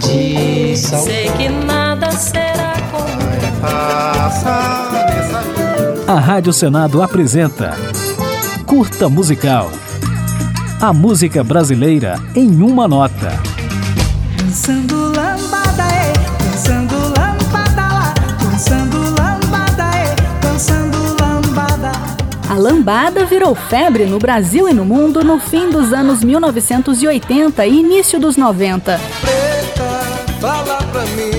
de sal. Sei que nada será como A Rádio Senado apresenta Curta Musical. A música brasileira em uma nota. Dançando lambada, é, A lambada virou febre no Brasil e no mundo no fim dos anos 1980 e início dos 90. Preta, fala pra mim.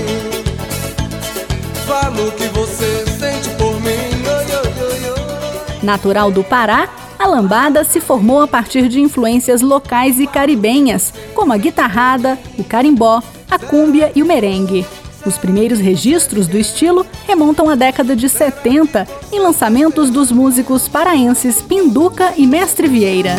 Fala o que você sente por mim. Oi, oi, oi, oi. Natural do Pará, a lambada se formou a partir de influências locais e caribenhas, como a guitarrada, o carimbó, a cúmbia e o merengue. Os primeiros registros do estilo remontam à década de 70, em lançamentos dos músicos paraenses Pinduca e Mestre Vieira.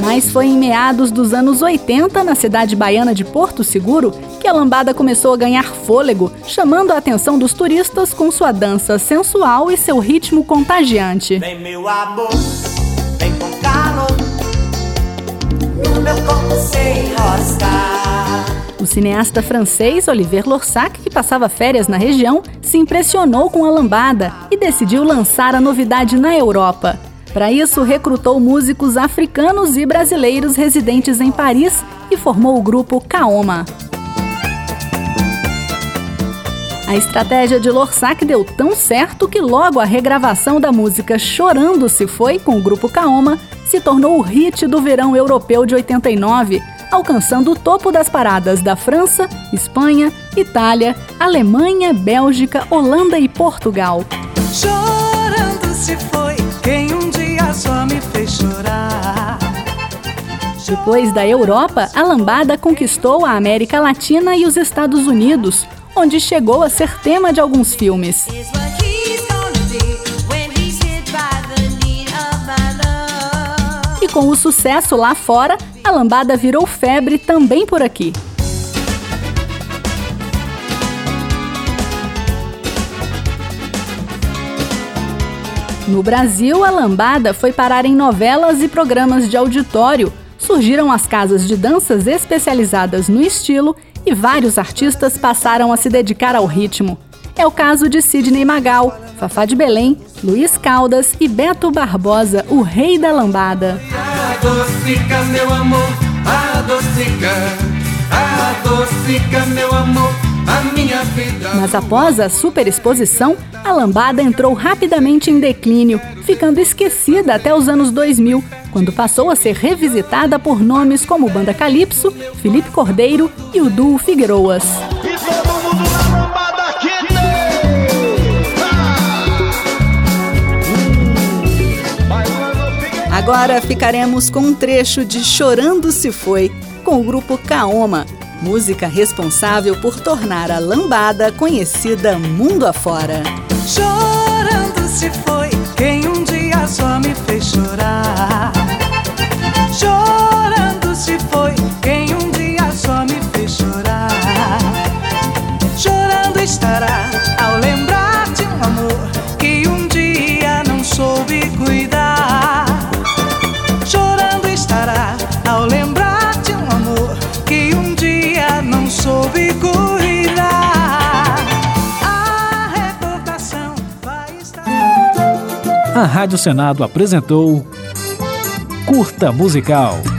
Mas foi em meados dos anos 80, na cidade baiana de Porto Seguro, que a lambada começou a ganhar fôlego, chamando a atenção dos turistas com sua dança sensual e seu ritmo contagiante. Vem meu amor, O cineasta francês Olivier Lorsac, que passava férias na região, se impressionou com a lambada e decidiu lançar a novidade na Europa. Para isso, recrutou músicos africanos e brasileiros residentes em Paris e formou o grupo Kaoma. A estratégia de Lorsac deu tão certo que logo a regravação da música Chorando Se Foi com o grupo Kaoma se tornou o hit do verão europeu de 89, alcançando o topo das paradas da França, Espanha, Itália, Alemanha, Bélgica, Holanda e Portugal. Chorando se foi quem um dia só me fez chorar. Depois da Europa, a lambada conquistou a América Latina e os Estados Unidos, onde chegou a ser tema de alguns filmes. Com o sucesso lá fora, a lambada virou febre também por aqui. No Brasil, a lambada foi parar em novelas e programas de auditório. Surgiram as casas de danças especializadas no estilo e vários artistas passaram a se dedicar ao ritmo. É o caso de Sidney Magal, Fafá de Belém, Luiz Caldas e Beto Barbosa, o rei da lambada. Adocica, meu amor, adocica. Adocica, meu amor, a minha vida. Mas após a superexposição, a lambada entrou rapidamente em declínio, ficando esquecida até os anos 2000, quando passou a ser revisitada por nomes como Banda Calypso, Felipe Cordeiro e o duo Figueroas. Agora ficaremos com um trecho de Chorando Se Foi, com o grupo Kaoma, música responsável por tornar a lambada conhecida mundo afora. Chorando soube cuidar. A recordação vai estar. A Rádio Senado apresentou Curta Musical.